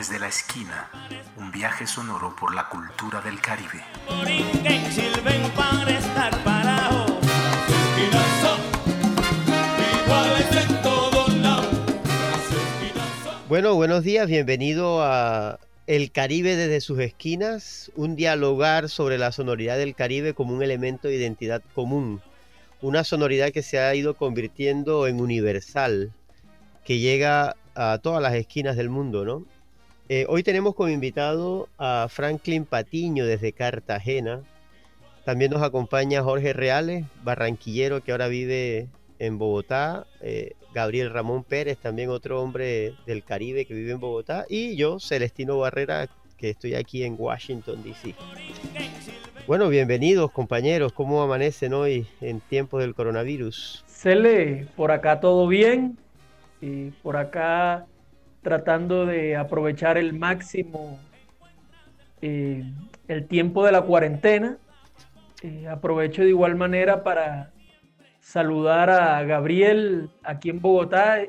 Desde la esquina, un viaje sonoro por la cultura del Caribe. Bueno, buenos días, bienvenido a El Caribe desde sus esquinas, un dialogar sobre la sonoridad del Caribe como un elemento de identidad común, una sonoridad que se ha ido convirtiendo en universal, que llega a todas las esquinas del mundo, ¿no? Eh, hoy tenemos como invitado a Franklin Patiño desde Cartagena. También nos acompaña Jorge Reales, barranquillero que ahora vive en Bogotá. Eh, Gabriel Ramón Pérez, también otro hombre del Caribe que vive en Bogotá. Y yo, Celestino Barrera, que estoy aquí en Washington, D.C. Bueno, bienvenidos compañeros. ¿Cómo amanecen hoy en tiempos del coronavirus? Cele, por acá todo bien. Y por acá tratando de aprovechar el máximo eh, el tiempo de la cuarentena. Eh, aprovecho de igual manera para saludar a Gabriel aquí en Bogotá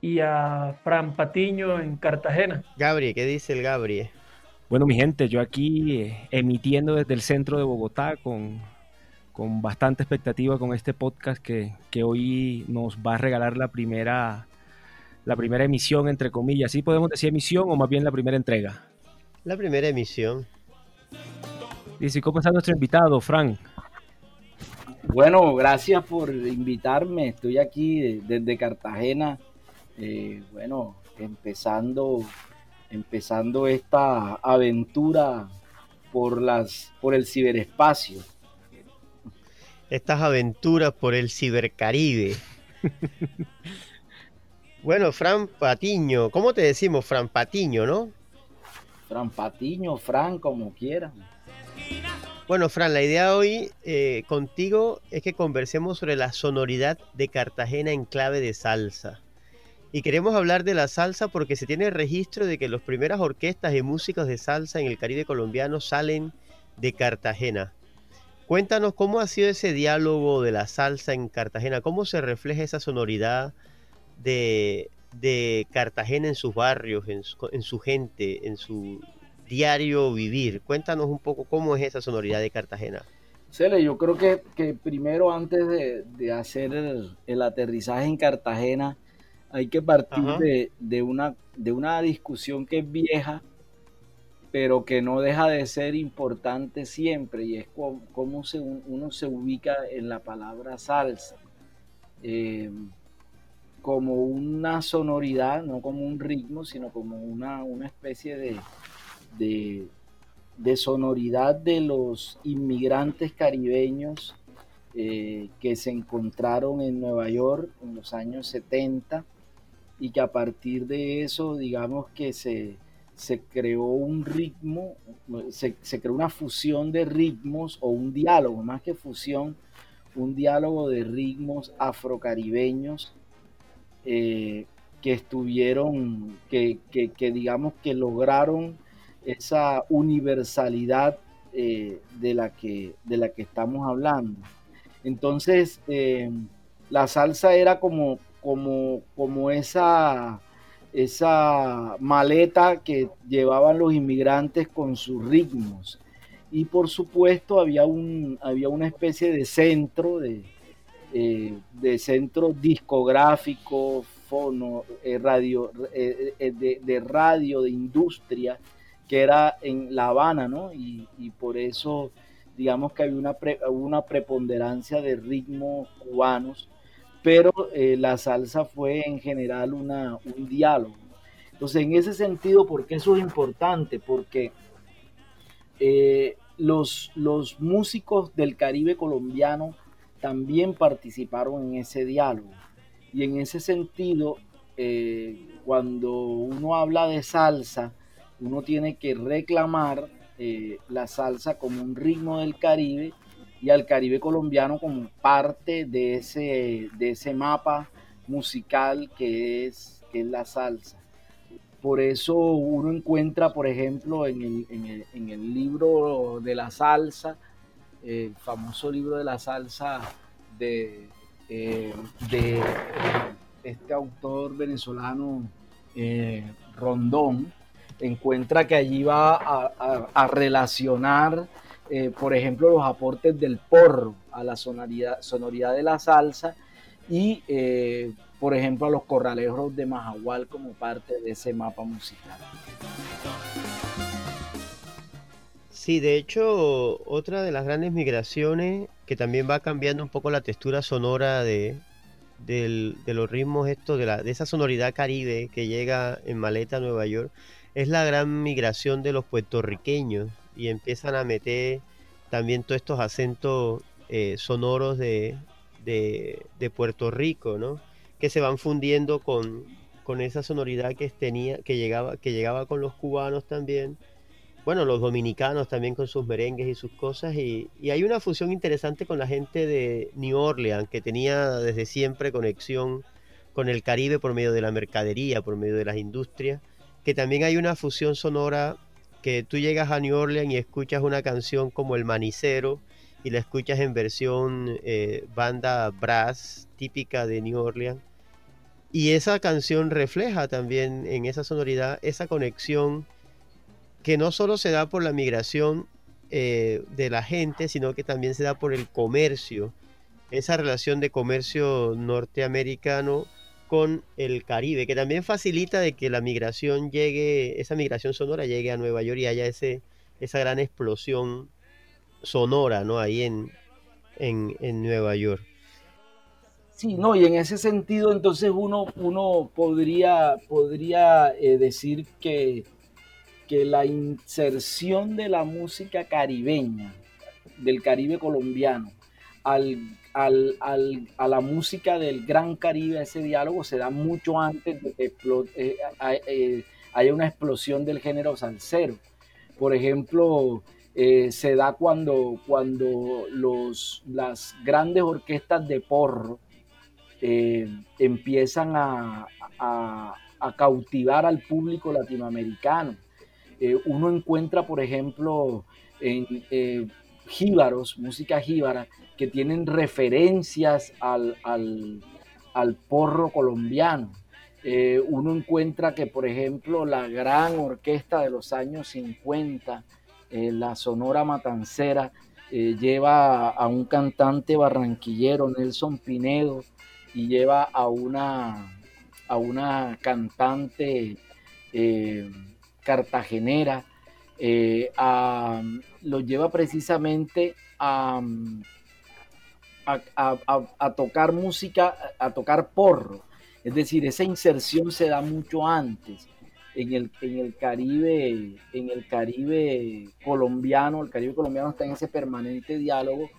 y a Fran Patiño en Cartagena. Gabriel, ¿qué dice el Gabriel? Bueno, mi gente, yo aquí eh, emitiendo desde el centro de Bogotá con, con bastante expectativa con este podcast que, que hoy nos va a regalar la primera la primera emisión, entre comillas. ¿Sí podemos decir emisión o más bien la primera entrega? La primera emisión. Dice, ¿cómo está nuestro invitado, Frank? Bueno, gracias por invitarme. Estoy aquí desde Cartagena. Eh, bueno, empezando, empezando esta aventura por las, por el ciberespacio. Estas aventuras por el cibercaribe. Bueno, Fran Patiño, ¿cómo te decimos? Fran Patiño, ¿no? Fran Patiño, Fran, como quieran. Bueno, Fran, la idea hoy eh, contigo es que conversemos sobre la sonoridad de Cartagena en clave de salsa. Y queremos hablar de la salsa porque se tiene registro de que las primeras orquestas y músicos de salsa en el Caribe colombiano salen de Cartagena. Cuéntanos cómo ha sido ese diálogo de la salsa en Cartagena, cómo se refleja esa sonoridad de, Cartagena en sus barrios, en su, gente, en su diario vivir. Cuéntanos un poco cómo es esa sonoridad de Cartagena. Cele, yo creo que, que primero antes de, hacer el, aterrizaje en Cartagena, hay que partir de, una, de una discusión que es vieja, pero que no deja de ser importante siempre, y es cómo, se, uno se ubica en la palabra salsa. Eh, como una sonoridad, no como un ritmo, sino como una, especie de, de, sonoridad de los inmigrantes caribeños eh, que se encontraron en Nueva York en los años 70 y que a partir de eso, digamos que se, creó un ritmo, se, se creó una fusión de ritmos o un diálogo, más que fusión, un diálogo de ritmos afrocaribeños eh, que estuvieron, que, digamos que lograron esa universalidad eh, de, la que, de la que estamos hablando. Entonces, eh, la salsa era como, como, como esa, esa maleta que llevaban los inmigrantes con sus ritmos. Y por supuesto había, un, había una especie de centro, de, eh, de centro discográfico, fono, eh, radio, eh, de, radio, de industria, que era en La Habana, ¿no? Y, por eso, digamos que había una, una preponderancia de ritmos cubanos, pero la salsa fue en general una, un diálogo. Entonces, en ese sentido, ¿por qué eso es importante? Porque los, los músicos del Caribe colombiano también participaron en ese diálogo. Y en ese sentido, eh, cuando uno habla de salsa, uno tiene que reclamar eh, la salsa como un ritmo del Caribe y al Caribe colombiano como parte de ese, de ese mapa musical que es, es la salsa. Por eso uno encuentra, por ejemplo, en el, en el, en el libro de la salsa, el famoso libro de la salsa de, eh, de este autor venezolano eh, Rondón, encuentra que allí va a, relacionar, eh, por ejemplo, los aportes del porro a la sonoridad, sonoridad de la salsa y, eh, por ejemplo, a los corraleros de Majagual como parte de ese mapa musical. Sí, de hecho, otra de las grandes migraciones que también va cambiando un poco la textura sonora de, los ritmos estos, de, la, de esa sonoridad caribe que llega en Maleta, Nueva York, es la gran migración de los puertorriqueños y empiezan a meter también todos estos acentos eh, sonoros de, Puerto Rico, ¿no? Que se van fundiendo con, con esa sonoridad que tenía, que llegaba, que llegaba con los cubanos también bueno, los dominicanos también con sus merengues y sus cosas. Y, hay una fusión interesante con la gente de New Orleans, que tenía desde siempre conexión con el Caribe por medio de la mercadería, por medio de las industrias, que también hay una fusión sonora que tú llegas a New Orleans y escuchas una canción como El Manicero y la escuchas en versión eh, banda brass típica de New Orleans. Y esa canción refleja también en esa sonoridad esa conexión que no solo se da por la migración eh, de la gente, sino que también se da por el comercio, esa relación de comercio norteamericano con el Caribe, que también facilita de que la migración llegue, esa migración sonora llegue a Nueva York y haya ese, esa gran explosión sonora, ¿no? Ahí en, en, Nueva York. Sí, no, y en ese sentido entonces uno, uno podría, podría eh, decir que la inserción de la música caribeña, del Caribe colombiano, a la música del Gran Caribe, ese diálogo se da mucho antes de que eh, eh, haya una explosión del género salsero. Por ejemplo, eh, se da cuando, cuando los, las grandes orquestas de porro empiezan a cautivar al público latinoamericano eh, uno encuentra, por ejemplo, en eh, jíbaros, música jíbara, que tienen referencias al, porro colombiano. Eh, uno encuentra que, por ejemplo, la gran orquesta de los años 50, la Sonora Matancera, lleva a un cantante barranquillero, Nelson Pinedo, y lleva a una, a una cantante cartagenera, eh, lo lleva precisamente a, a, tocar música, a tocar porro. Es decir, esa inserción se da mucho antes. En el, en el Caribe, en el Caribe colombiano, el Caribe colombiano está en ese permanente diálogo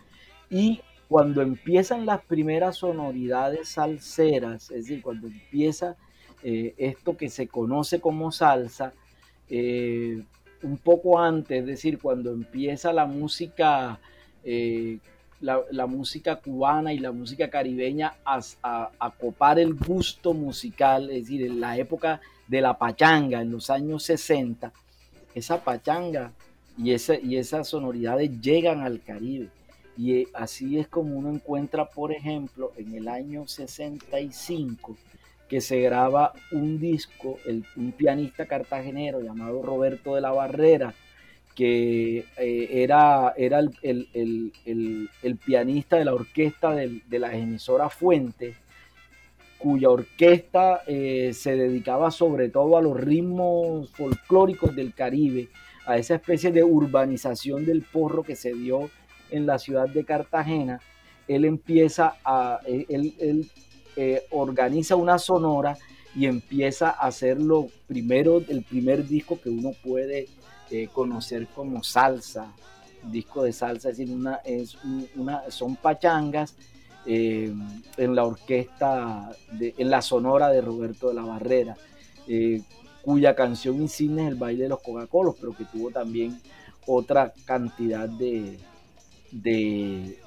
y cuando empiezan las primeras sonoridades salseras, es decir, cuando empieza eh, esto que se conoce como salsa, eh, un poco antes, es decir, cuando empieza la música, eh, la, música cubana y la música caribeña a, copar el gusto musical, es decir, en la época de la pachanga, en los años 60, esa pachanga y esas sonoridades llegan al Caribe. Y eh, así es como uno encuentra, por ejemplo, en el año 65, que se graba un disco, el, un pianista cartagenero llamado Roberto de la Barrera, que eh, era, era el, pianista de la orquesta de, de las emisoras Fuentes, cuya orquesta eh, se dedicaba sobre todo a los ritmos folclóricos del Caribe, a esa especie de urbanización del porro que se dio en la ciudad de Cartagena. Él empieza a, él eh, organiza una sonora y empieza a hacer lo primero, el primer disco que uno puede eh, conocer como salsa, disco de salsa, es decir, una, es una, son pachangas eh, en la orquesta, de, en la sonora de Roberto de la Barrera, cuya canción insignia es el baile de los Coca-Colos, pero que tuvo también otra cantidad de, de,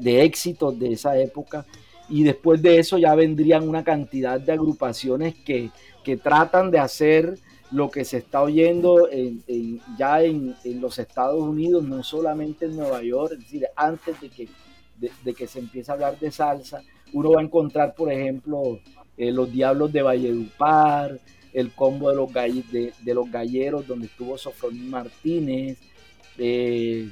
de éxitos de esa época y después de eso ya vendrían una cantidad de agrupaciones que, tratan de hacer lo que se está oyendo ya en, los Estados Unidos, no solamente en Nueva York, es decir, antes de que, de, que se empiece a hablar de salsa, uno va a encontrar, por ejemplo, eh, los Diablos de Valledupar, el combo de los, de, los galleros, donde estuvo Sofronín Martínez, eh,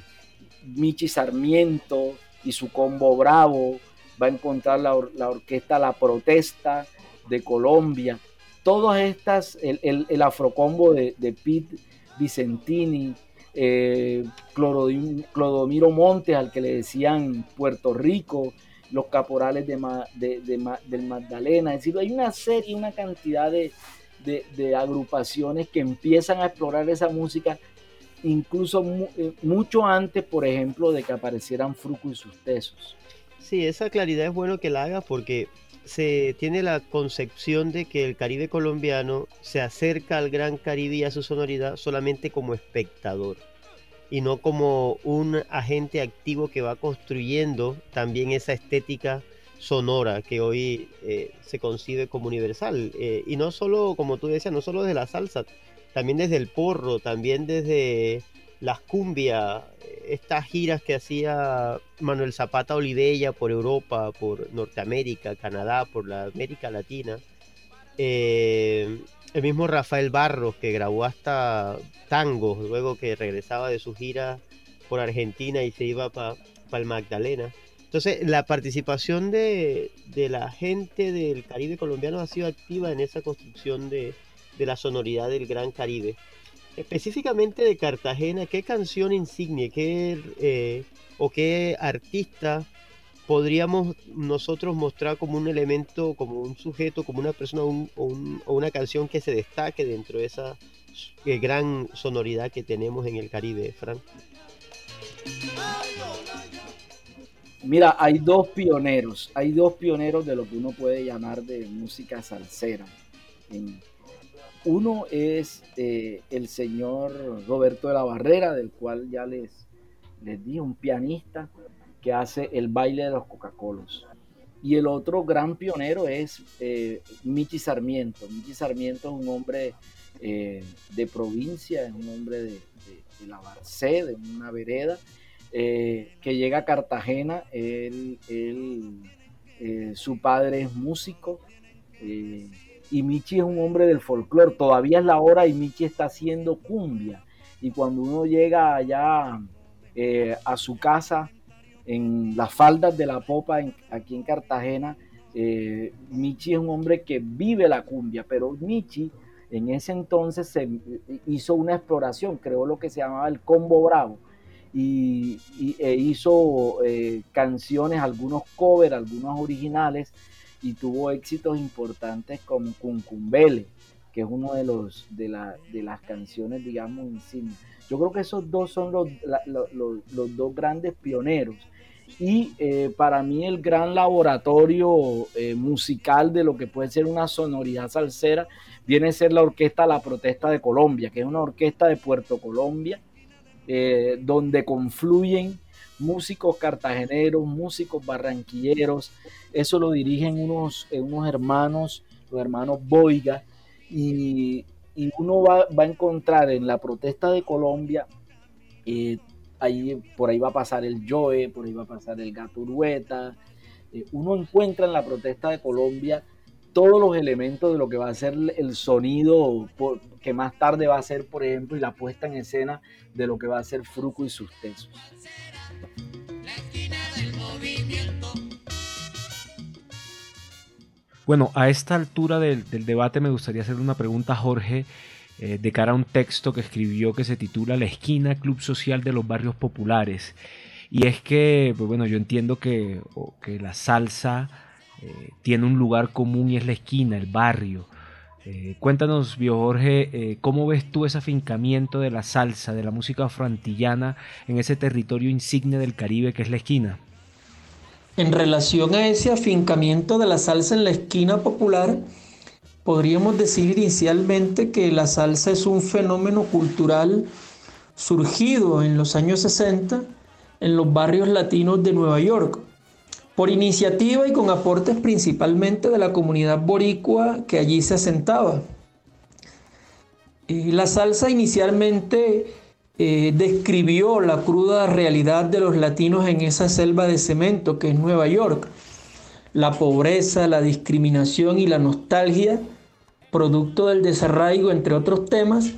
Michi Sarmiento y su combo Bravo, va a encontrar la, orquesta La Protesta de Colombia, todas estas, el, el, afrocombo de, de Pete Vicentini, eh, Clodomiro Montes, al que le decían Puerto Rico, los caporales de, del Magdalena, es decir, hay una serie, una cantidad de, agrupaciones que empiezan a explorar esa música incluso eh, mucho antes, por ejemplo, de que aparecieran Fruco y sus tesos. Sí, esa claridad es bueno que la haga porque se tiene la concepción de que el Caribe colombiano se acerca al Gran Caribe y a su sonoridad solamente como espectador y no como un agente activo que va construyendo también esa estética sonora que hoy eh, se concibe como universal. Eh, y no solo, como tú decías, no solo desde la salsa, también desde el porro, también desde las cumbias, estas giras que hacía Manuel Zapata Olivella por Europa, por Norteamérica, Canadá, por la América Latina. Eh, el mismo Rafael Barros, que grabó hasta tangos, luego que regresaba de su gira por Argentina y se iba para el Magdalena. Entonces, la participación de, la gente del Caribe colombiano ha sido activa en esa construcción de, de la sonoridad del Gran Caribe específicamente de Cartagena, ¿qué canción insignia, qué, eh, o qué artista podríamos nosotros mostrar como un elemento, como un sujeto, como una persona o, una canción que se destaque dentro de esa eh, gran sonoridad que tenemos en el Caribe, Fran? Mira, hay dos pioneros, hay dos pioneros de lo que uno puede llamar de música salsera en, uno es eh, el señor Roberto de la Barrera, del cual ya les, les dije, un pianista que hace el baile de los Coca-Colos. Y el otro gran pionero es eh, Michi Sarmiento. Michi Sarmiento es un hombre eh, de provincia, es un hombre de, la Barcé, de una vereda, que llega a Cartagena. su padre es músico y Michi es un hombre del folclore. Todavía es la hora y Michi está haciendo cumbia. Y cuando uno llega allá eh, a su casa, en las faldas de la popa, aquí en Cartagena, eh, Michi es un hombre que vive la cumbia, pero Michi en ese entonces se hizo una exploración, creó lo que se llamaba el combo bravo. Y, e hizo eh, canciones, algunos covers, algunos originales, y tuvo éxitos importantes como Cuncumbele, que es uno de los de, la, de las canciones, digamos, insignia. Yo creo que esos dos son los, los, dos grandes pioneros. Y eh, para mí el gran laboratorio eh, musical de lo que puede ser una sonoridad salsera viene a ser la Orquesta La Protesta de Colombia, que es una orquesta de Puerto Colombia, eh, donde confluyen músicos cartageneros, músicos barranquilleros. Eso lo dirigen unos, eh, unos hermanos, los hermanos Boiga, y, uno va, a encontrar en la protesta de Colombia, eh, ahí, por ahí va a pasar el Joe, por ahí va a pasar el Gato Urueta. Eh, uno encuentra en la protesta de Colombia todos los elementos de lo que va a ser el sonido que más tarde va a ser, por ejemplo, y la puesta en escena de lo que va a ser Fruco y sus. Bueno, a esta altura del, debate me gustaría hacer una pregunta a Jorge eh, de cara a un texto que escribió que se titula La esquina Club Social de los Barrios Populares. Y es que, pues bueno, yo entiendo que, que la salsa eh, tiene un lugar común y es la esquina, el barrio. Eh, cuéntanos, Bio Jorge, ¿cómo ves tú ese afincamiento de la salsa, de la música afroantillana en ese territorio insigne del Caribe que es la esquina? En relación a ese afincamiento de la salsa en la esquina popular, podríamos decir inicialmente que la salsa es un fenómeno cultural surgido en los años 60 en los barrios latinos de Nueva York, por iniciativa y con aportes principalmente de la comunidad boricua que allí se asentaba. Y la salsa inicialmente eh, describió la cruda realidad de los latinos en esa selva de cemento que es Nueva York. La pobreza, la discriminación y la nostalgia producto del desarraigo, entre otros temas,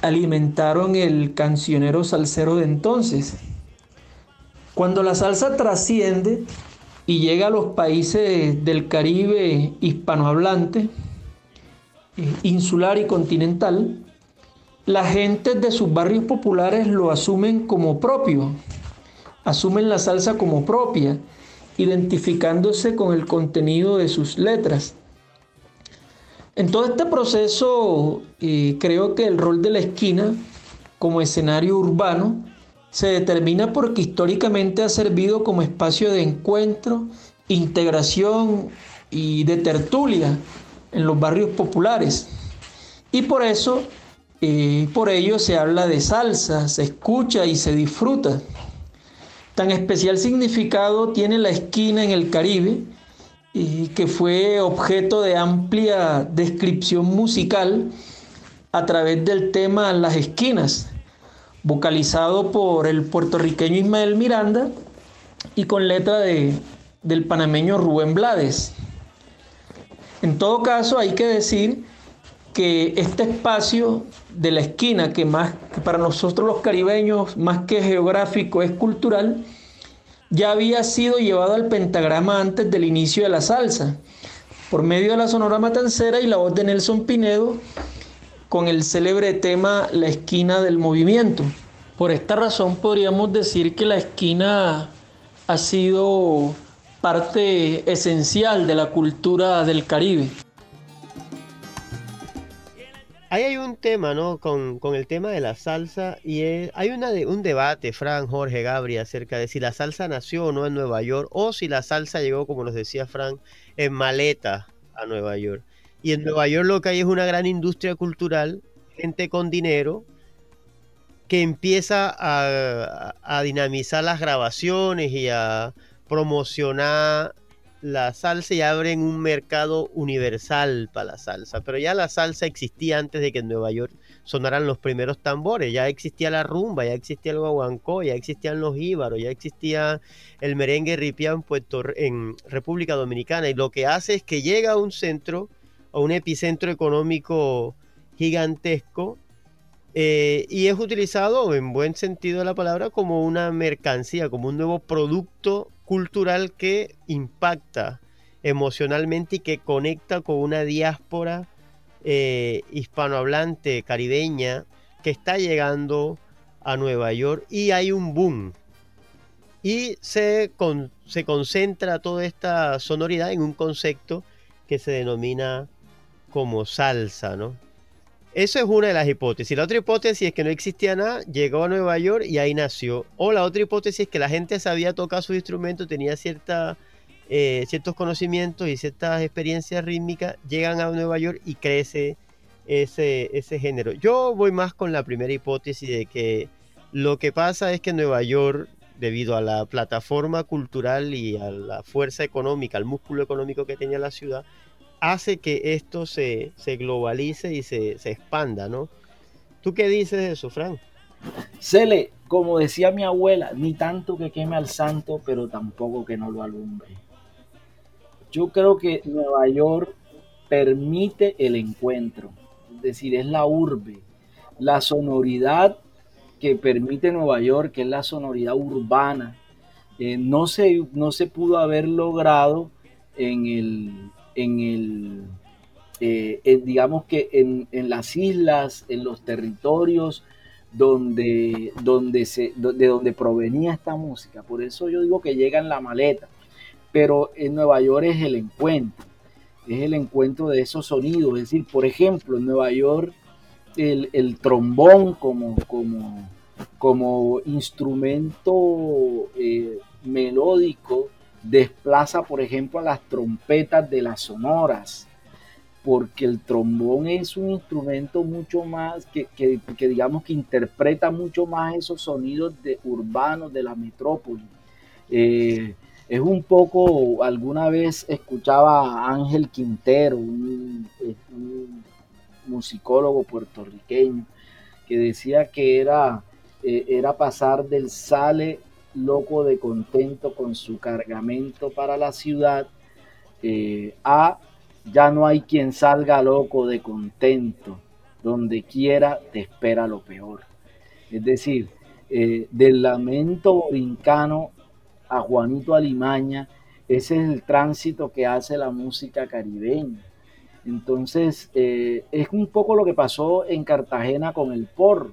alimentaron el cancionero salsero de entonces. Cuando la salsa trasciende y llega a los países del Caribe hispanohablante, eh, insular y continental, la gente de sus barrios populares lo asumen como propio, asumen la salsa como propia, identificándose con el contenido de sus letras. En todo este proceso eh, creo que el rol de la esquina como escenario urbano se determina porque históricamente ha servido como espacio de encuentro, integración y de tertulia en los barrios populares. Y por eso, eh, por ello se habla de salsa, se escucha y se disfruta. Tan especial significado tiene la esquina en el Caribe, y que fue objeto de amplia descripción musical a través del tema Las Esquinas, vocalizado por el puertorriqueño Ismael Miranda y con letra de, del panameño Rubén Blades. En todo caso, hay que decir que este espacio de la esquina, que más que para nosotros los caribeños, más que geográfico, es cultural, ya había sido llevado al pentagrama antes del inicio de la salsa, por medio de la Sonora Matancera y la voz de Nelson Pinedo, con el célebre tema La esquina del movimiento. Por esta razón podríamos decir que la esquina ha sido parte esencial de la cultura del Caribe. Ahí hay un tema, ¿no? Con, el tema de la salsa y hay una de, un debate, Fran, Jorge, Gabriel, acerca de si la salsa nació o no en Nueva York o si la salsa llegó, como nos decía Fran, en maleta a Nueva York. Y en Nueva York lo que hay es una gran industria cultural, gente con dinero, que empieza a, dinamizar las grabaciones y a promocionar la salsa y abren un mercado universal para la salsa. Pero ya la salsa existía antes de que en Nueva York sonaran los primeros tambores. Ya existía la rumba, ya existía el guaguancó, ya existían los íbaros, ya existía el merengue ripián en, en República Dominicana. Y lo que hace es que llega a un centro, a un epicentro económico gigantesco. Eh, y es utilizado en buen sentido de la palabra como una mercancía, como un nuevo producto cultural que impacta emocionalmente y que conecta con una diáspora eh, hispanohablante caribeña que está llegando a Nueva York y hay un boom. Y se, se concentra toda esta sonoridad en un concepto que se denomina como salsa, ¿no? Eso es una de las hipótesis. La otra hipótesis es que no existía nada, llegó a Nueva York y ahí nació. O la otra hipótesis es que la gente sabía tocar su instrumento, tenía cierta, eh, ciertos conocimientos y ciertas experiencias rítmicas, llegan a Nueva York y crece ese, ese género. Yo voy más con la primera hipótesis de que lo que pasa es que Nueva York, debido a la plataforma cultural y a la fuerza económica, al músculo económico que tenía la ciudad, hace que esto se, globalice y se, expanda, ¿no? ¿Tú qué dices de eso, Fran? Cele, como decía mi abuela, ni tanto que queme al santo, pero tampoco que no lo alumbre. Yo creo que Nueva York permite el encuentro, es decir, es la urbe, la sonoridad que permite Nueva York, que es la sonoridad urbana, eh, no, se, no se pudo haber logrado en el, en el, eh, digamos que en, las islas, en los territorios donde, donde se, de donde provenía esta música. Por eso yo digo que llega en la maleta. Pero en Nueva York es el encuentro, es el encuentro de esos sonidos. Es decir, por ejemplo, en Nueva York el, trombón como, como, como instrumento eh, melódico desplaza, por ejemplo, a las trompetas de las sonoras, porque el trombón es un instrumento mucho más que, digamos que interpreta mucho más esos sonidos de urbanos de la metrópoli. Eh, es un poco, alguna vez escuchaba a Ángel Quintero, un, musicólogo puertorriqueño, que decía que era, eh, era pasar del sale loco de contento con su cargamento para la ciudad, eh, a ya no hay quien salga loco de contento, donde quiera te espera lo peor. Es decir, eh, del lamento borincano a Juanito Alimaña, ese es el tránsito que hace la música caribeña. Entonces, eh, es un poco lo que pasó en Cartagena con el porro,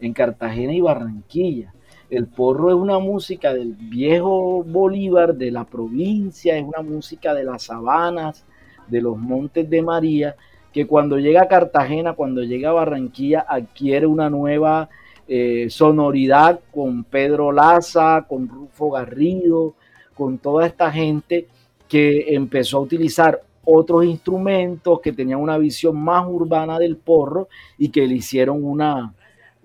en Cartagena y Barranquilla. El porro es una música del viejo Bolívar, de la provincia, es una música de las sabanas, de los montes de María, que cuando llega a Cartagena, cuando llega a Barranquilla, adquiere una nueva eh, sonoridad con Pedro Laza, con Rufo Garrido, con toda esta gente que empezó a utilizar otros instrumentos, que tenían una visión más urbana del porro y que le hicieron una,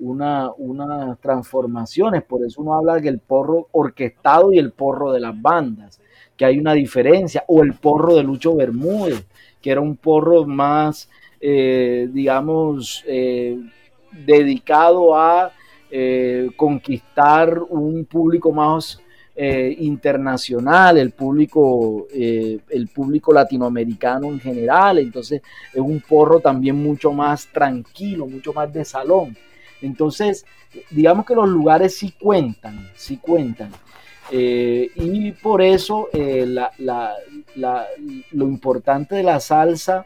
una, unas transformaciones. Por eso uno habla del porro orquestado y el porro de las bandas, que hay una diferencia. O el porro de Lucho Bermúdez, que era un porro más, eh, digamos, eh, dedicado a eh, conquistar un público más internacional, el público, el público latinoamericano en general. Entonces es un porro también mucho más tranquilo, mucho más de salón. Entonces, digamos que los lugares sí cuentan, sí cuentan. Eh, y por eso eh, lo importante de la salsa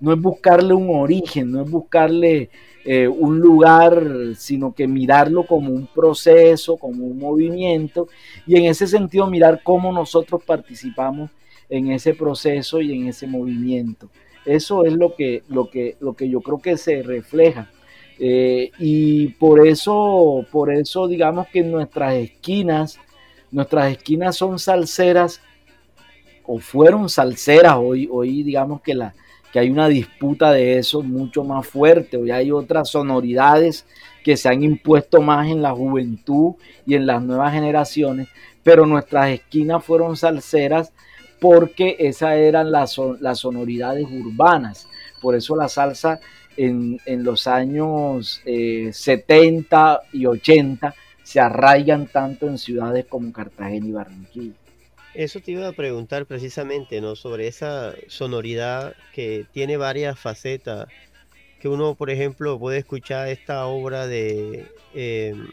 no es buscarle un origen, no es buscarle eh, un lugar, sino que mirarlo como un proceso, como un movimiento, y en ese sentido mirar cómo nosotros participamos en ese proceso y en ese movimiento. Eso es lo que, lo que, lo que yo creo que se refleja eh, y por eso, por eso digamos que nuestras esquinas, nuestras esquinas son salseras o fueron salseras, hoy, hoy digamos que, la, que hay una disputa de eso mucho más fuerte, hoy hay otras sonoridades que se han impuesto más en la juventud y en las nuevas generaciones, pero nuestras esquinas fueron salseras porque esas eran las, las sonoridades urbanas, por eso la salsa en, los años 70 eh, y 80 se arraigan tanto en ciudades como Cartagena y Barranquilla. Eso te iba a preguntar precisamente, ¿no? Sobre esa sonoridad que tiene varias facetas. Que uno, por ejemplo, puede escuchar esta obra de em,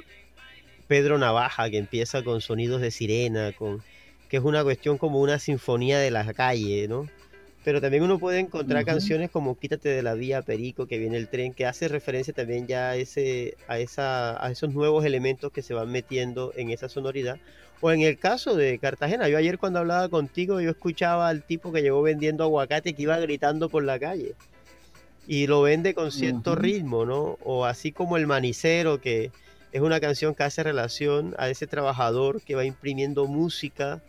Pedro Navaja, que empieza con sonidos de sirena, con, que es una cuestión como una sinfonía de la calle, ¿no? Pero también uno puede encontrar canciones como Quítate de la vía, Perico, que viene el tren, que hace referencia también ya a, ese, a, esa, a esos nuevos elementos que se van metiendo en esa sonoridad. O en el caso de Cartagena, yo ayer cuando hablaba contigo, yo escuchaba al tipo que llegó vendiendo aguacate que iba gritando por la calle. Y lo vende con cierto ritmo, ¿no? O así como El Manicero, que es una canción que hace relación a ese trabajador que va imprimiendo música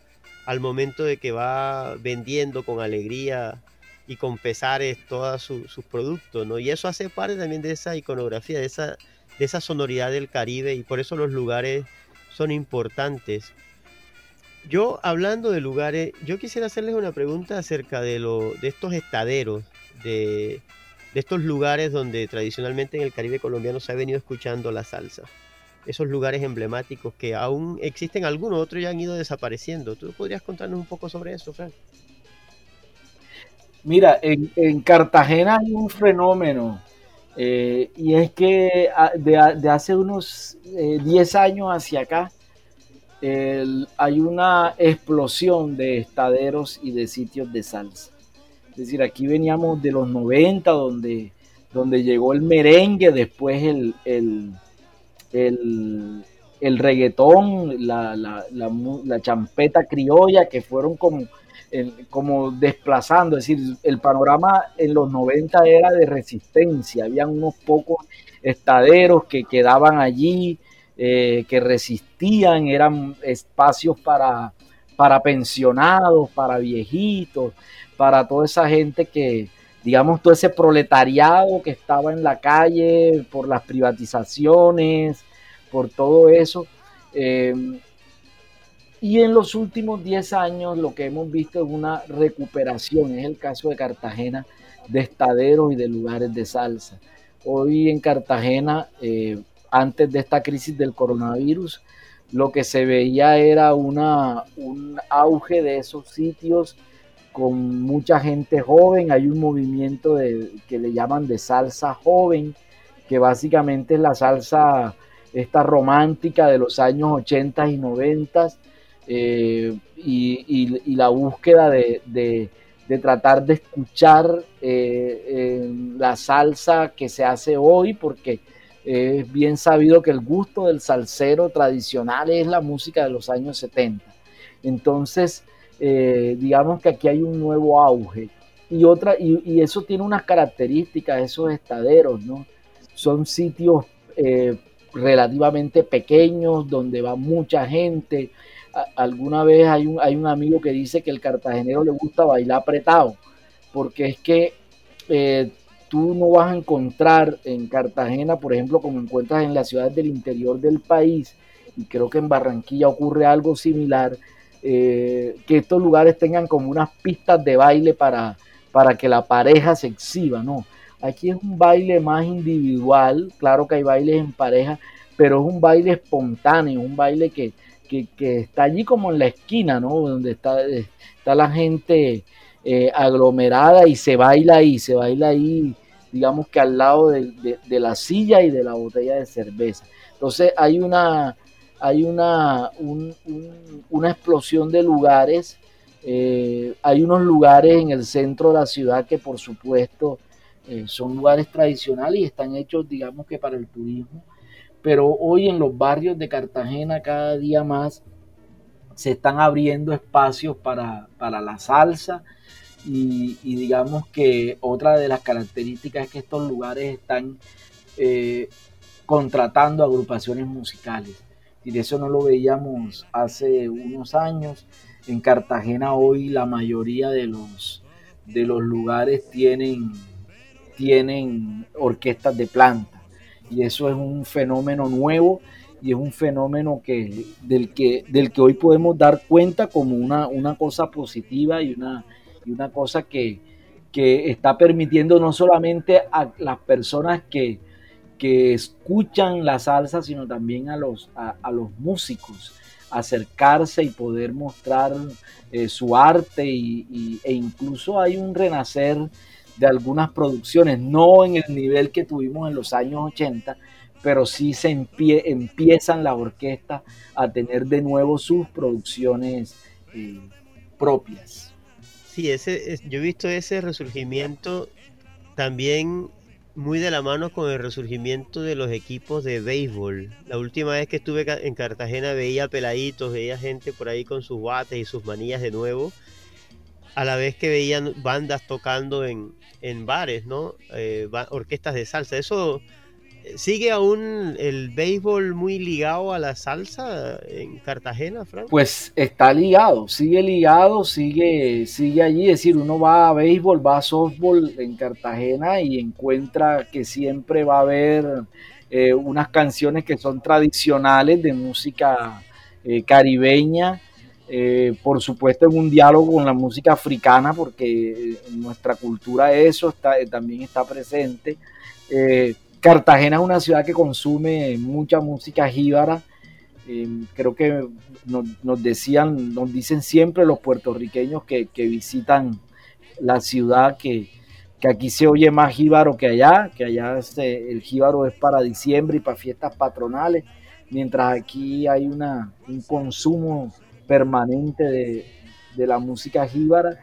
al momento de que va vendiendo con alegría y con pesares todos sus productos, ¿no? Y eso hace parte también de esa iconografía, de esa, de esa sonoridad del Caribe y por eso los lugares son importantes. Yo, hablando de lugares, yo quisiera hacerles una pregunta acerca de, lo, de estos estaderos, de, de estos lugares donde tradicionalmente en el Caribe colombiano se ha venido escuchando la salsa esos lugares emblemáticos que aún existen algunos, otros ya han ido desapareciendo. ¿Tú podrías contarnos un poco sobre eso, Frank? Mira, en, Cartagena hay un fenómeno eh, y es que ah, de, hace unos 10 eh, años hacia acá hay una explosión de estaderos y de sitios de salsa. Es decir, aquí veníamos de los 90 donde, donde llegó el merengue, después el el, el reggaetón, la, la, la, champeta criolla, que fueron como, como desplazando, es decir, el panorama en los 90 era de resistencia, habían unos pocos estaderos que quedaban allí, eh, que resistían, eran espacios para, para pensionados, para viejitos, para toda esa gente que, digamos, todo ese proletariado que estaba en la calle por las privatizaciones, por todo eso. Eh, y en los últimos 10 años lo que hemos visto es una recuperación, es el caso de Cartagena, de estaderos y de lugares de salsa. Hoy en Cartagena, eh, antes de esta crisis del coronavirus, lo que se veía era una, un auge de esos sitios con mucha gente joven. Hay un movimiento de, que le llaman de salsa joven, que básicamente es la salsa esta romántica de los años 80 y 90 eh, y, la búsqueda de, tratar de escuchar eh, la salsa que se hace hoy, porque es bien sabido que el gusto del salsero tradicional es la música de los años 70. Entonces, eh, digamos que aquí hay un nuevo auge. Y, otra, y, eso tiene unas características, esos estaderos, ¿no? Son sitios eh, relativamente pequeños donde va mucha gente. alguna vez hay un, hay un amigo que dice que el cartagenero le gusta bailar apretado, porque es que eh, tú no vas a encontrar en Cartagena, por ejemplo, como encuentras en las ciudades del interior del país, y creo que en Barranquilla ocurre algo similar, eh, que estos lugares tengan como unas pistas de baile para, para que la pareja se exhiba, ¿no? Aquí es un baile más individual, claro que hay bailes en pareja, pero es un baile espontáneo, un baile que, está allí como en la esquina, ¿no? Donde está, está la gente eh, aglomerada y se baila ahí, se baila ahí, digamos que al lado de, de la silla y de la botella de cerveza. Entonces hay una, hay una, una explosión de lugares. Eh, hay unos lugares en el centro de la ciudad que por supuesto eh, son lugares tradicionales y están hechos, digamos que para el turismo. Pero hoy en los barrios de Cartagena cada día más se están abriendo espacios para, la salsa y, digamos que otra de las características es que estos lugares están eh, contratando agrupaciones musicales y eso no lo veíamos hace unos años. En Cartagena hoy la mayoría de los, de los lugares tienen, tienen orquestas de planta y eso es un fenómeno nuevo y es un fenómeno que, del, que, del que hoy podemos dar cuenta como una, una cosa positiva y una, y una cosa que, que está permitiendo no solamente a las personas que, que escuchan la salsa, sino también a los, a, los músicos acercarse y poder mostrar eh, su arte y, e incluso hay un renacer de algunas producciones, no en el nivel que tuvimos en los años 80, pero sí se empiezan las orquestas a tener de nuevo sus producciones eh, propias. Sí, ese, yo he visto ese resurgimiento también muy de la mano con el resurgimiento de los equipos de béisbol. La última vez que estuve en Cartagena veía peladitos, veía gente por ahí con sus bates y sus manillas de nuevo, a la vez que veían bandas tocando en, en bares, ¿no? Eh, orquestas de salsa. Eso ¿Sigue aún el béisbol muy ligado a la salsa en Cartagena, Frank? Pues está ligado, sigue ligado, sigue, sigue allí. Es decir, uno va a béisbol, va a softball en Cartagena y encuentra que siempre va a haber eh, unas canciones que son tradicionales de música eh, caribeña. Eh, por supuesto en un diálogo con la música africana, porque en nuestra cultura eso también está presente. Cartagena es una ciudad que consume mucha música jíbara. Eh, creo que nos, decían, nos dicen siempre los puertorriqueños que, visitan la ciudad que, aquí se oye más jíbaro que allá, que allá este, el jíbaro es para diciembre y para fiestas patronales, mientras aquí hay un consumo permanente de, la música jíbara.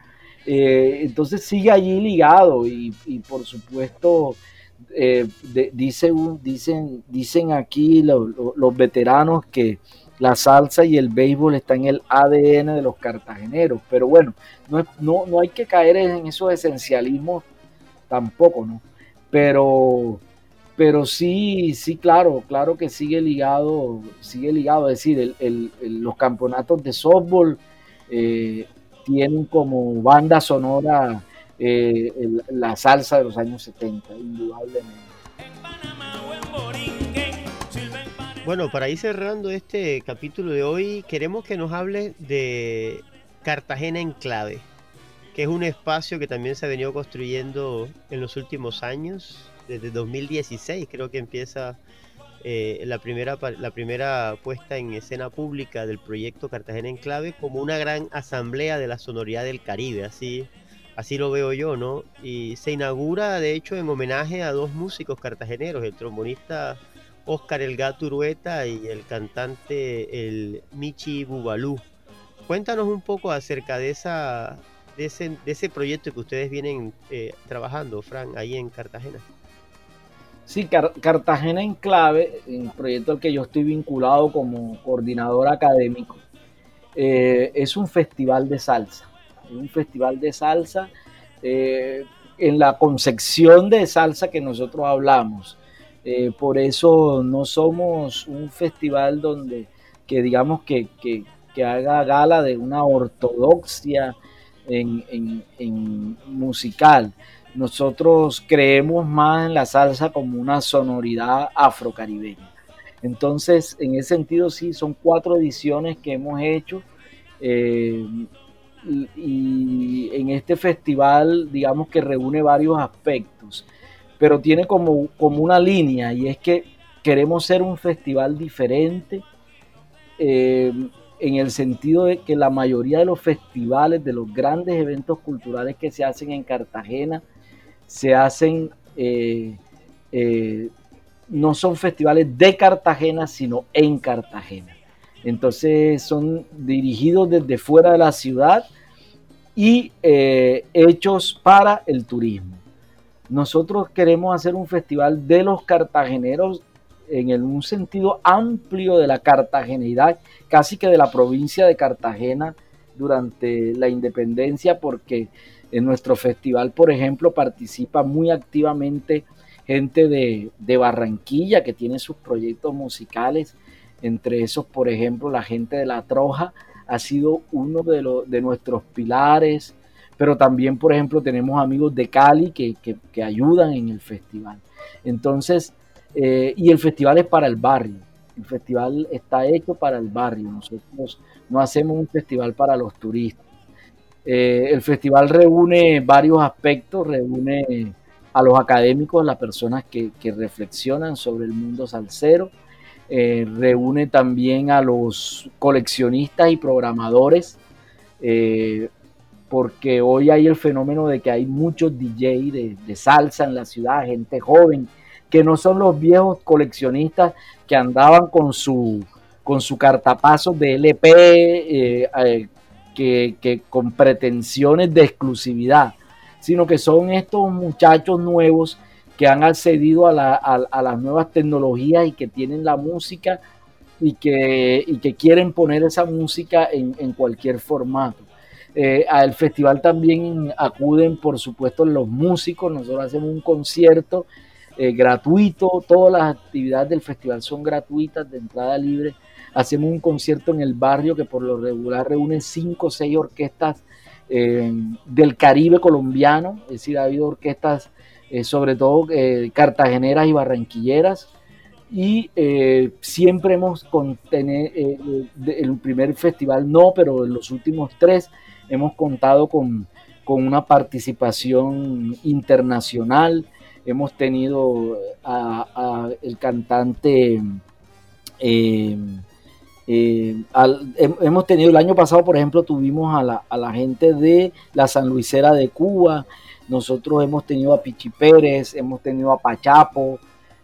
Eh, entonces sigue allí ligado y por supuesto eh, dicen, dicen aquí los veteranos que la salsa y el béisbol están en el ADN de los cartageneros, pero bueno, no, no, no hay que caer en esos esencialismos tampoco, ¿no? Pero, pero sí, sí, claro, claro que sigue ligado, sigue ligado, es decir, los campeonatos de softball eh, tienen como banda sonora eh, la salsa de los años 70, indudablemente. Bueno, para ir cerrando este capítulo de hoy, queremos que nos hable de Cartagena en clave, que es un espacio que también se ha venido construyendo en los últimos años, desde 2016 creo que empieza eh, la, primera, la primera puesta en escena pública del proyecto Cartagena en Clave como una gran asamblea de la sonoridad del Caribe, así, así lo veo yo, ¿no? Y se inaugura, de hecho, en homenaje a dos músicos cartageneros, el trombonista Oscar El Gato Urueta y el cantante el Michi Bubalú. Cuéntanos un poco acerca de, esa, de, ese, proyecto que ustedes vienen eh, trabajando, Fran, ahí en Cartagena. Sí, Cartagena en clave, un proyecto al que yo estoy vinculado como coordinador académico, eh, es un festival de salsa. Un festival de salsa eh, en la concepción de salsa que nosotros hablamos. Eh, por eso no somos un festival donde que digamos que, haga gala de una ortodoxia en, en musical nosotros creemos más en la salsa como una sonoridad afrocaribeña. Entonces, en ese sentido, sí, son cuatro ediciones que hemos hecho. Eh, y en este festival, digamos que reúne varios aspectos, pero tiene como, como una línea y es que queremos ser un festival diferente eh, en el sentido de que la mayoría de los festivales, de los grandes eventos culturales que se hacen en Cartagena, se hacen, eh, eh, no son festivales de Cartagena, sino en Cartagena. Entonces son dirigidos desde fuera de la ciudad y eh, hechos para el turismo. Nosotros queremos hacer un festival de los cartageneros en un sentido amplio de la cartageneidad, casi que de la provincia de Cartagena durante la independencia, porque en nuestro festival, por ejemplo, participa muy activamente gente de, Barranquilla que tiene sus proyectos musicales. Entre esos, por ejemplo, la gente de La Troja ha sido uno de, de nuestros pilares. Pero también, por ejemplo, tenemos amigos de Cali que, ayudan en el festival. Entonces, eh, y el festival es para el barrio. El festival está hecho para el barrio. Nosotros no hacemos un festival para los turistas. Eh, el festival reúne varios aspectos, reúne a los académicos, las personas que, reflexionan sobre el mundo salsero, eh, reúne también a los coleccionistas y programadores, eh, porque hoy hay el fenómeno de que hay muchos DJ de, salsa en la ciudad, gente joven, que no son los viejos coleccionistas que andaban con su, con su de LP, que, con pretensiones de exclusividad, sino que son estos muchachos nuevos que han accedido a, las nuevas tecnologías y que tienen la música y que, que quieren poner esa música en, cualquier formato. Eh, al festival también acuden, por supuesto, los músicos. Nosotros hacemos un concierto eh, gratuito. Todas las actividades del festival son gratuitas, de entrada libre hacemos un concierto en el barrio que por lo regular reúne cinco o seis orquestas eh, del Caribe colombiano, es decir, ha habido orquestas eh, sobre todo eh, cartageneras y barranquilleras, y siempre hemos contenido, el primer festival no, pero en los últimos tres hemos contado con, una participación internacional, hemos tenido a, el cantante... Eh, hemos tenido el año pasado, por ejemplo, tuvimos a la, gente de la San Luisera de Cuba, nosotros hemos tenido a Pichi Pérez, hemos tenido a Pachapo,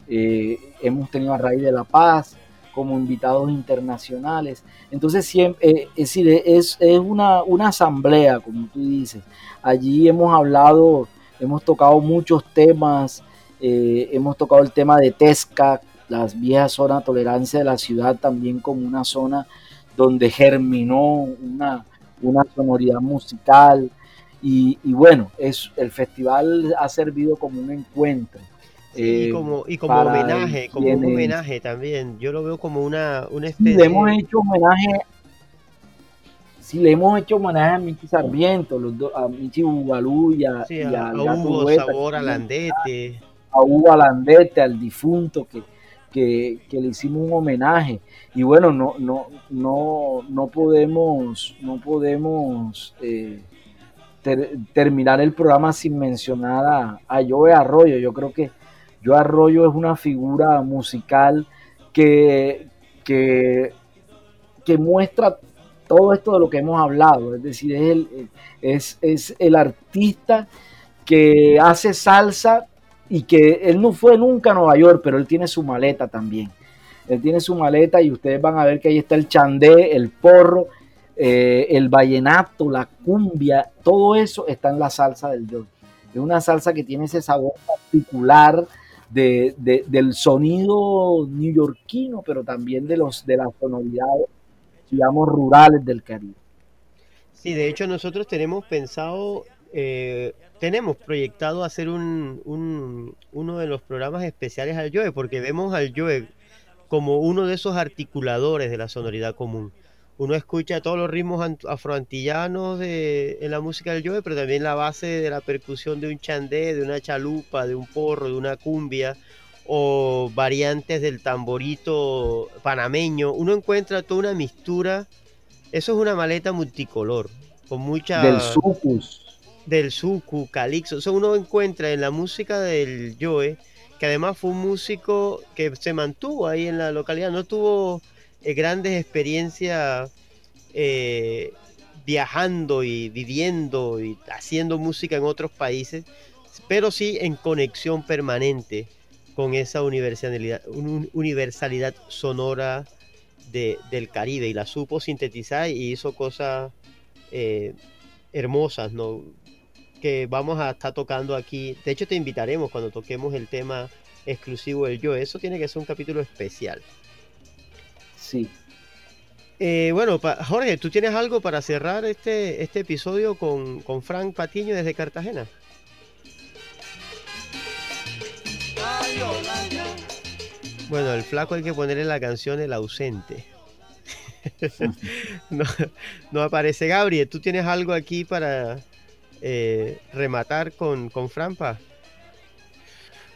eh, hemos tenido a Raíz de la Paz como invitados internacionales. Entonces, siempre, eh, es decir, es, una, una, asamblea, como tú dices. Allí hemos hablado, hemos tocado muchos temas, hemos tocado el tema de Tesca, las viejas zonas de tolerancia de la ciudad también como una zona donde germinó una, una sonoridad musical. Y, bueno, es, el festival ha servido como un encuentro. y eh, como, y como homenaje, como un homenaje también. Yo lo veo como una, una especie. Sí, le hemos hecho homenaje. Sí, le hemos hecho homenaje a Michi Sarmiento, los a Michi Bugalú y a, a, Hugo Sabor Alandete. A Hugo Alandete, al difunto que, que, le hicimos un homenaje. Y bueno, no, no, no, no podemos, no podemos eh, terminar el programa sin mencionar a, a Joe Arroyo. Yo creo que Joe Arroyo es una figura musical que, que, que muestra todo esto de lo que hemos hablado, es decir, es el, es, es el artista que hace salsa y que él no fue nunca a Nueva York, pero él tiene su maleta también. Él tiene su maleta y ustedes van a ver que ahí está el chandé, el porro, eh, el vallenato, la cumbia, todo eso está en la salsa del yo. Es una salsa que tiene ese sabor particular de, del sonido neoyorquino, pero también de, los, de las sonoridades, digamos, rurales del Caribe. Sí, de hecho nosotros tenemos pensado eh, tenemos proyectado hacer un, uno de los programas especiales al Joe, porque vemos al Joe como uno de esos articuladores de la sonoridad común. Uno escucha todos los ritmos afroantillanos de, en la música del Joe, pero también la base de la percusión de un chandé, de una chalupa, de un porro, de una cumbia, o variantes del tamborito panameño. Uno encuentra toda una mistura. Eso es una maleta multicolor, con mucha... Del sucus del suku, calixto. Eso uno encuentra en la música del Joe, que además fue un músico que se mantuvo ahí en la localidad, no tuvo eh, grandes experiencias eh, viajando y viviendo y haciendo música en otros países, pero sí en conexión permanente con esa universalidad, universalidad sonora del Caribe y la supo sintetizar y hizo cosas eh, hermosas, ¿no? que vamos a estar tocando aquí. De hecho, te invitaremos cuando toquemos el tema exclusivo del yo. Eso tiene que ser un capítulo especial. Sí. Eh, bueno, Jorge, ¿tú tienes algo para cerrar este, este episodio con, con Frank Patiño desde Cartagena? Bueno, el flaco hay que ponerle la canción El ausente. no, no aparece Gabriel. ¿Tú tienes algo aquí para, eh, rematar con, con Frampa?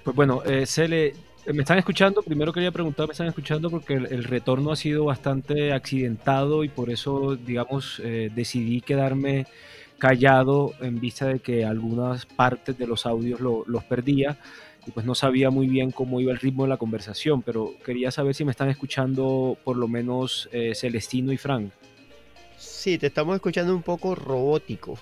Pues bueno, eh, Cele, ¿me están escuchando? Primero quería preguntar, ¿me están escuchando? Porque el, retorno ha sido bastante accidentado y por eso, digamos, eh, decidí quedarme callado en vista de que algunas partes de los audios los perdía y pues no sabía muy bien cómo iba el ritmo de la conversación, pero quería saber si me están escuchando por lo menos eh, Celestino y Frank. Sí, te estamos escuchando un poco robótico.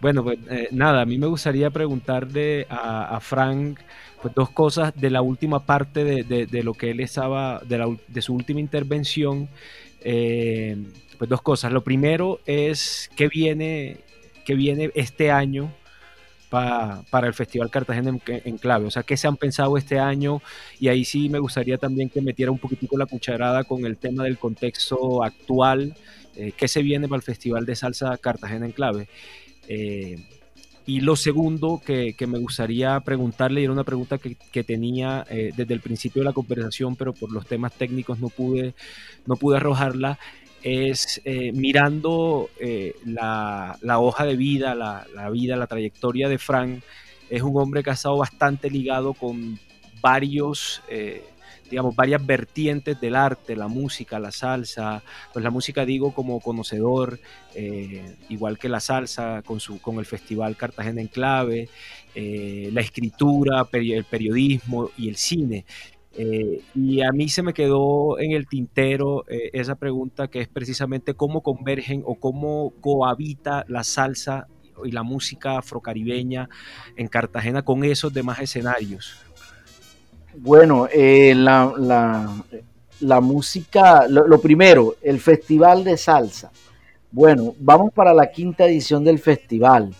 Bueno, pues eh, nada, a mí me gustaría preguntarle a, Frank pues, dos cosas de la última parte de, lo que él estaba, de, su última intervención. Eh, pues dos cosas. Lo primero es qué viene, qué viene este año para el Festival Cartagena en, clave. O sea, qué se han pensado este año. Y ahí sí me gustaría también que metiera un poquitico la cucharada con el tema del contexto actual. Eh, ¿Qué se viene para el Festival de Salsa Cartagena en clave? Eh, y lo segundo que, me gustaría preguntarle, y era una pregunta que, tenía eh, desde el principio de la conversación, pero por los temas técnicos no pude, no pude arrojarla, es eh, mirando la, hoja de vida, la, la, vida, la trayectoria de Frank, es un hombre que estado bastante ligado con varios digamos, varias vertientes del arte, la música, la salsa, pues la música digo como conocedor, eh, igual que la salsa con, su, con el Festival Cartagena en Clave, eh, la escritura, el periodismo y el cine. Eh, y a mí se me quedó en el tintero esa pregunta que es precisamente cómo convergen o cómo cohabita la salsa y la música afrocaribeña en Cartagena con esos demás escenarios. Bueno, eh, la, la, música, lo, primero, el Festival de Salsa. Bueno, vamos para la quinta edición del festival.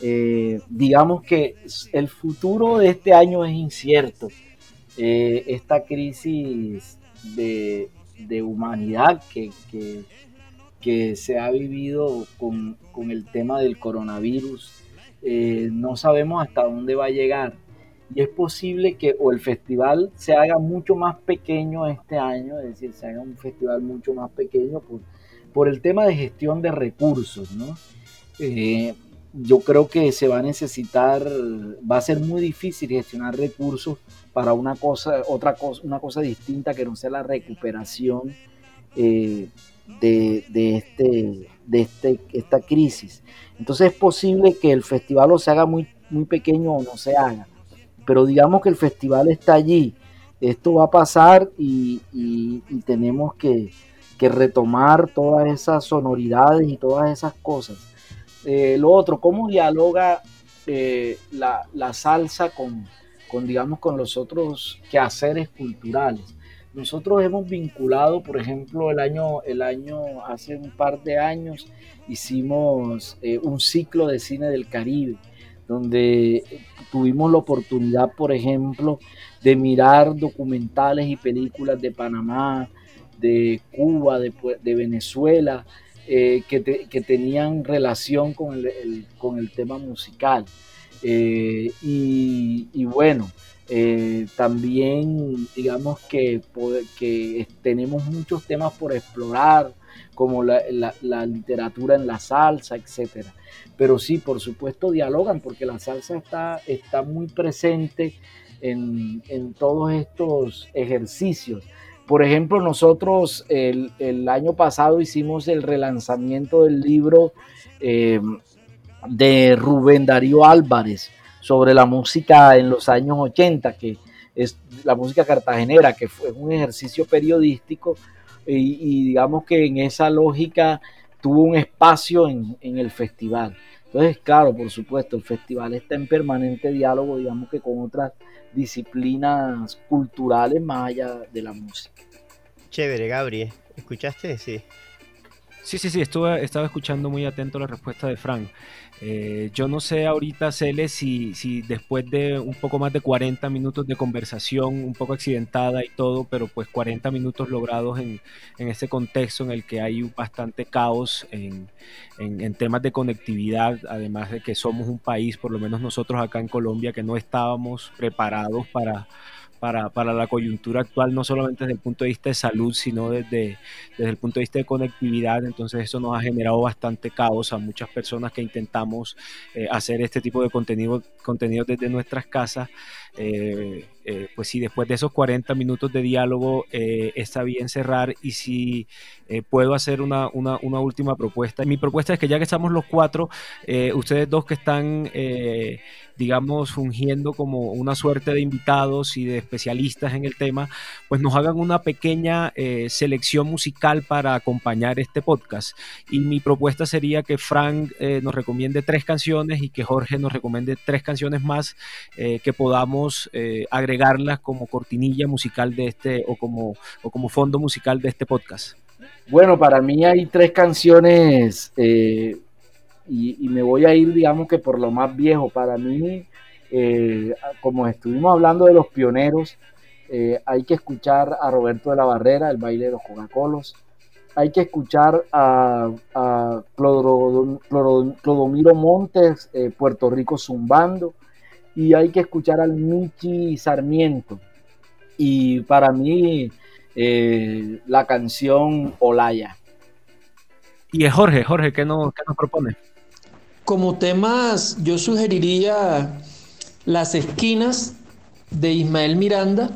Eh, digamos que el futuro de este año es incierto. Eh, esta crisis de, humanidad que, que, se ha vivido con, con, el tema del coronavirus, no sabemos hasta dónde va a llegar y es posible que o el festival se haga mucho más pequeño este año, es decir, se haga un festival mucho más pequeño por, por el tema de gestión de recursos, ¿no? Eh, yo creo que se va a necesitar, va a ser muy difícil gestionar recursos para una cosa, otra cosa, una cosa distinta que no sea la recuperación eh, de, de, este, de este, esta crisis. Entonces es posible que el festival o se haga muy, muy pequeño o no se haga pero digamos que el festival está allí esto va a pasar y, tenemos que, retomar todas esas sonoridades y todas esas cosas. Eh, lo otro, ¿cómo dialoga eh, la, salsa con, digamos, con los otros quehaceres culturales? Nosotros hemos vinculado, por ejemplo, el año, el año hace un par de años hicimos eh, un ciclo de cine del Caribe, donde tuvimos la oportunidad, por ejemplo, de mirar documentales y películas de Panamá, de Cuba, de, Venezuela, eh, que, tenían relación con el, con el tema musical. Eh, y, bueno, eh, también digamos que, que, tenemos muchos temas por explorar, como la, literatura en la salsa, etc. Pero sí, por supuesto, dialogan, porque la salsa está, está muy presente en, todos estos ejercicios. Por ejemplo, nosotros el, año pasado hicimos el relanzamiento del libro eh, de Rubén Darío Álvarez, sobre la música en los años 80, que es la música cartagenera, que fue un ejercicio periodístico y, digamos que en esa lógica tuvo un espacio en, el festival. Entonces, claro, por supuesto, el festival está en permanente diálogo, digamos que con otras disciplinas culturales más allá de la música. Chévere, Gabriel. ¿Escuchaste? Sí. Sí, sí, sí, estuve, estaba escuchando muy atento la respuesta de Frank. Eh, yo no sé ahorita, Cele, si, si después de un poco más de 40 minutos de conversación, un poco accidentada y todo, pero pues 40 minutos logrados en, en este contexto en el que hay bastante caos en, en, temas de conectividad, además de que somos un país, por lo menos nosotros acá en Colombia, que no estábamos preparados para para, para, la coyuntura actual, no solamente desde el punto de vista de salud, sino desde, desde el punto de vista de conectividad. Entonces eso nos ha generado bastante caos a muchas personas que intentamos eh, hacer este tipo de contenido, contenido desde nuestras casas. Eh, eh, pues si después de esos 40 minutos de diálogo está bien cerrar y si puedo hacer una, una, una, última propuesta. Mi propuesta es que ya que estamos los cuatro, ustedes dos que están digamos, fungiendo como una suerte de invitados y de especialistas en el tema, pues nos hagan una pequeña eh, selección musical para acompañar este podcast. Y mi propuesta sería que Frank eh, nos recomiende tres canciones y que Jorge nos recomiende tres canciones más eh, que podamos agregarlas como cortinilla musical de este o como, o como fondo musical de este podcast. Bueno, para mí hay tres canciones y, me voy a ir, digamos que por lo más viejo. Para mí, eh, como estuvimos hablando de los pioneros, eh, hay que escuchar a Roberto de la Barrera, el baile de los Coca-Colos. Hay que escuchar a, Clodomiro Montes, eh, Puerto Rico zumbando. Y hay que escuchar al Michi Sarmiento. Y para mí, la canción Olaya. Y es Jorge, Jorge, ¿qué nos, qué nos propone? Como temas, yo sugeriría las esquinas de Ismael Miranda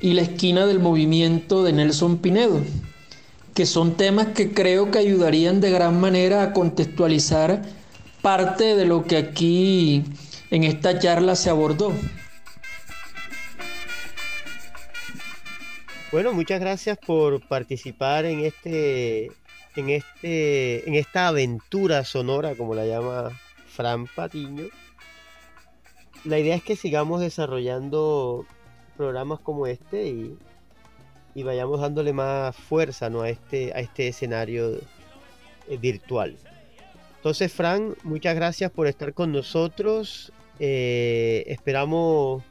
y la esquina del movimiento de Nelson Pinedo, que son temas que creo que ayudarían de gran manera a contextualizar parte de lo que aquí en esta charla se abordó. Bueno, muchas gracias por participar en este en, este, en esta aventura sonora, como la llama Fran Patiño. La idea es que sigamos desarrollando programas como este y, vayamos dándole más fuerza ¿no? a, este, a este escenario eh, virtual. Entonces, Fran, muchas gracias por estar con nosotros. Eh, esperamos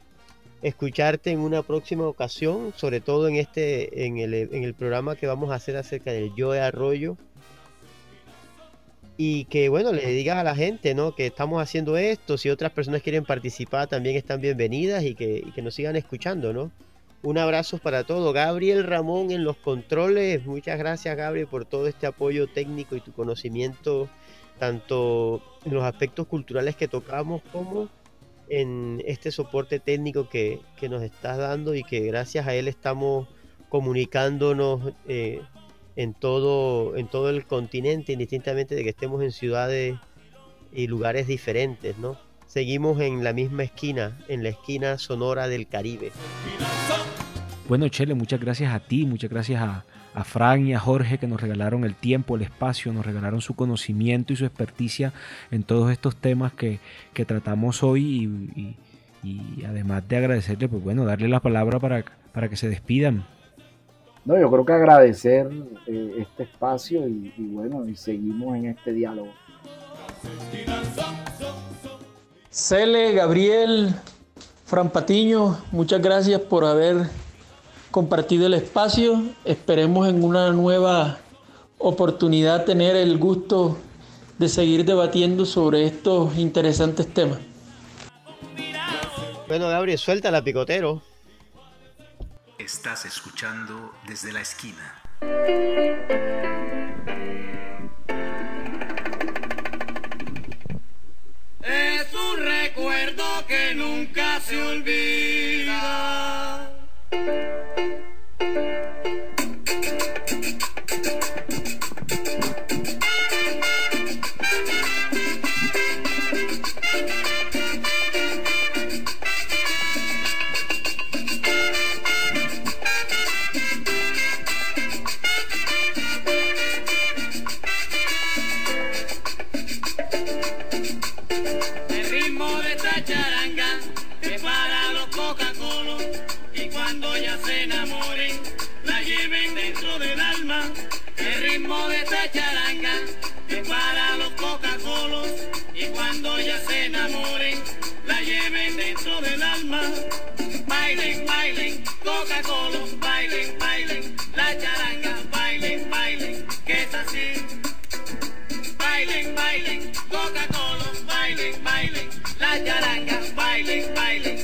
escucharte en una próxima ocasión, sobre todo en este, en el, en el programa que vamos a hacer acerca del yo de arroyo. Y que bueno, le digas a la gente, ¿no? Que estamos haciendo esto, si otras personas quieren participar también están bienvenidas y que, y que nos sigan escuchando, ¿no? Un abrazo para todo. Gabriel Ramón en los controles. Muchas gracias, Gabriel, por todo este apoyo técnico y tu conocimiento, tanto en los aspectos culturales que tocamos como en este soporte técnico que, nos estás dando y que gracias a él estamos comunicándonos eh, en, todo, en todo el continente, indistintamente de que estemos en ciudades y lugares diferentes, ¿no? Seguimos en la misma esquina, en la esquina sonora del Caribe. bueno, Chele, muchas gracias a ti, muchas gracias a, a Fran y a Jorge que nos regalaron el tiempo, el espacio, nos regalaron su conocimiento y su experticia en todos estos temas que, tratamos hoy y, además de agradecerle, pues bueno, darle la palabra para, para que se despidan. No, yo creo que agradecer eh, este espacio y, bueno, y seguimos en este diálogo. Cele, Gabriel, Fran Patiño, muchas gracias por haber compartido el espacio. Esperemos en una nueva oportunidad tener el gusto de seguir debatiendo sobre estos interesantes temas. Bueno, Gabriel, suelta la picotero. Estás escuchando desde la esquina. Es un recuerdo que nunca se olvida. que para los Coca-Colos y cuando ya se enamoren, la lleven dentro del alma. Bailen, bailen, Coca-Colos, bailen, bailen, la charanga, bailen, bailen, que es así. Bailen, bailen, Coca-Colos, bailen, bailen, la charanga, bailen, bailen.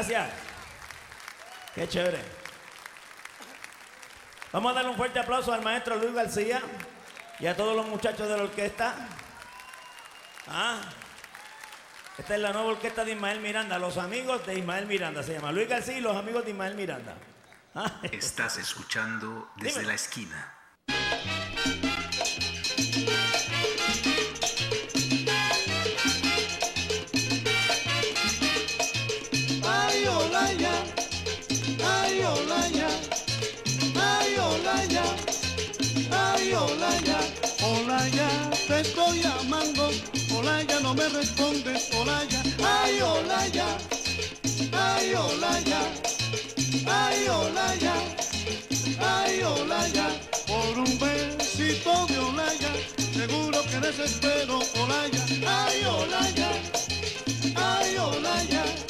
Gracias. Qué chévere. Vamos a darle un fuerte aplauso al maestro Luis García y a todos los muchachos de la orquesta. Ah, esta es la nueva orquesta de Ismael Miranda, los amigos de Ismael Miranda. Se llama Luis García y los amigos de Ismael Miranda. Ah, Estás escuchando desde Dime. la esquina. Respondes, Olaya, ay, Olaya, ay, Olaya, ay, Olaya, ay, Olaya, por un besito de Olaya, seguro que desespero, Olaya, ay, Olaya, ay, Olaya.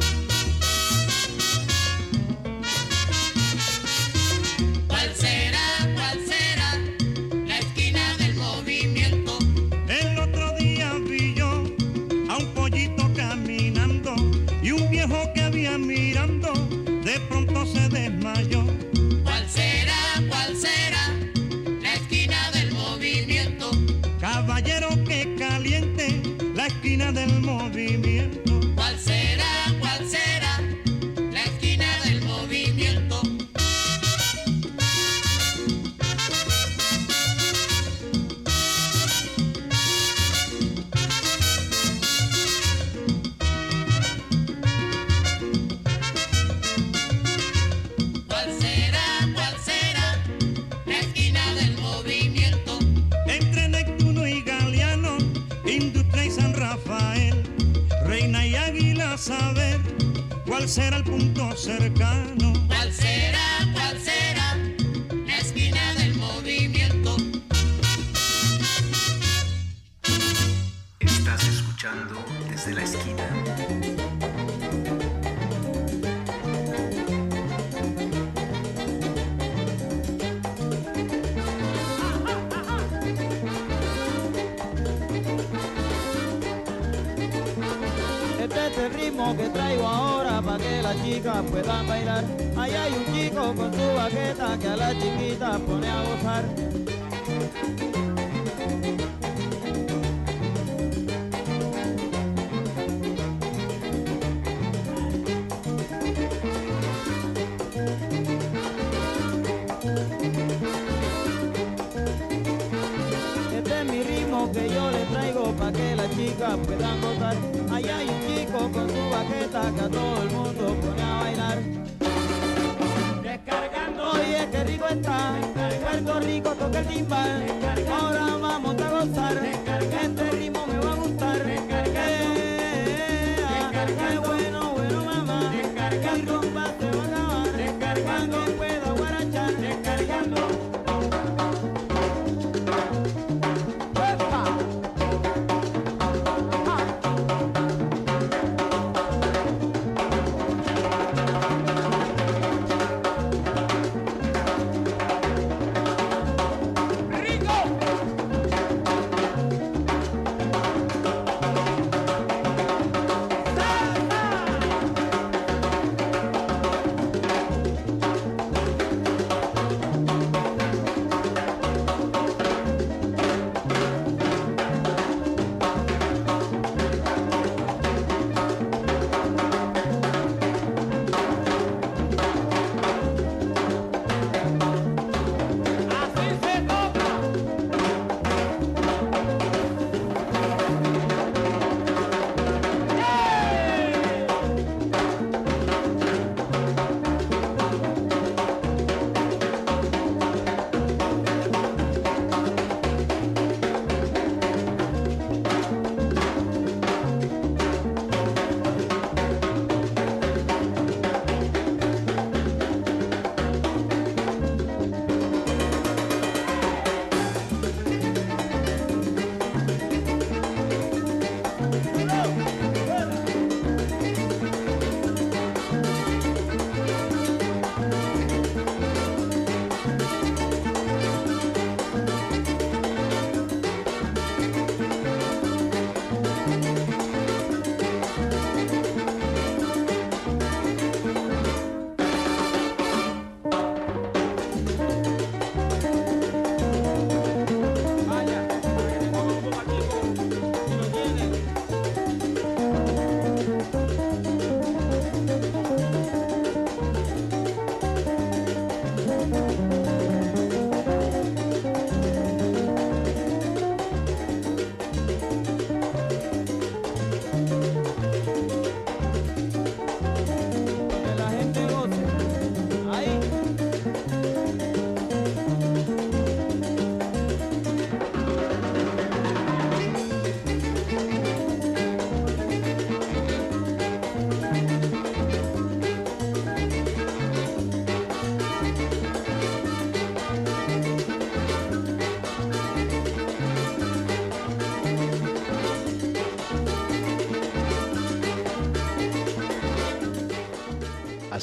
Cuál será el punto cercano. ¿Cuál será, cuál será la esquina del movimiento? Estás escuchando desde la esquina. Este es el ritmo que traigo ahora las chicas puedan bailar. Ahí hay un chico con su baqueta que a las chiquitas pone a gozar. Este que yo le traigo para que las chicas puedan gozar. Ahí hay un chico con su baqueta que a todo toca el timbal. Ahora vamos a gozar.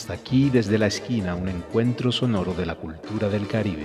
Aquí desde la esquina un encuentro sonoro de la cultura del Caribe.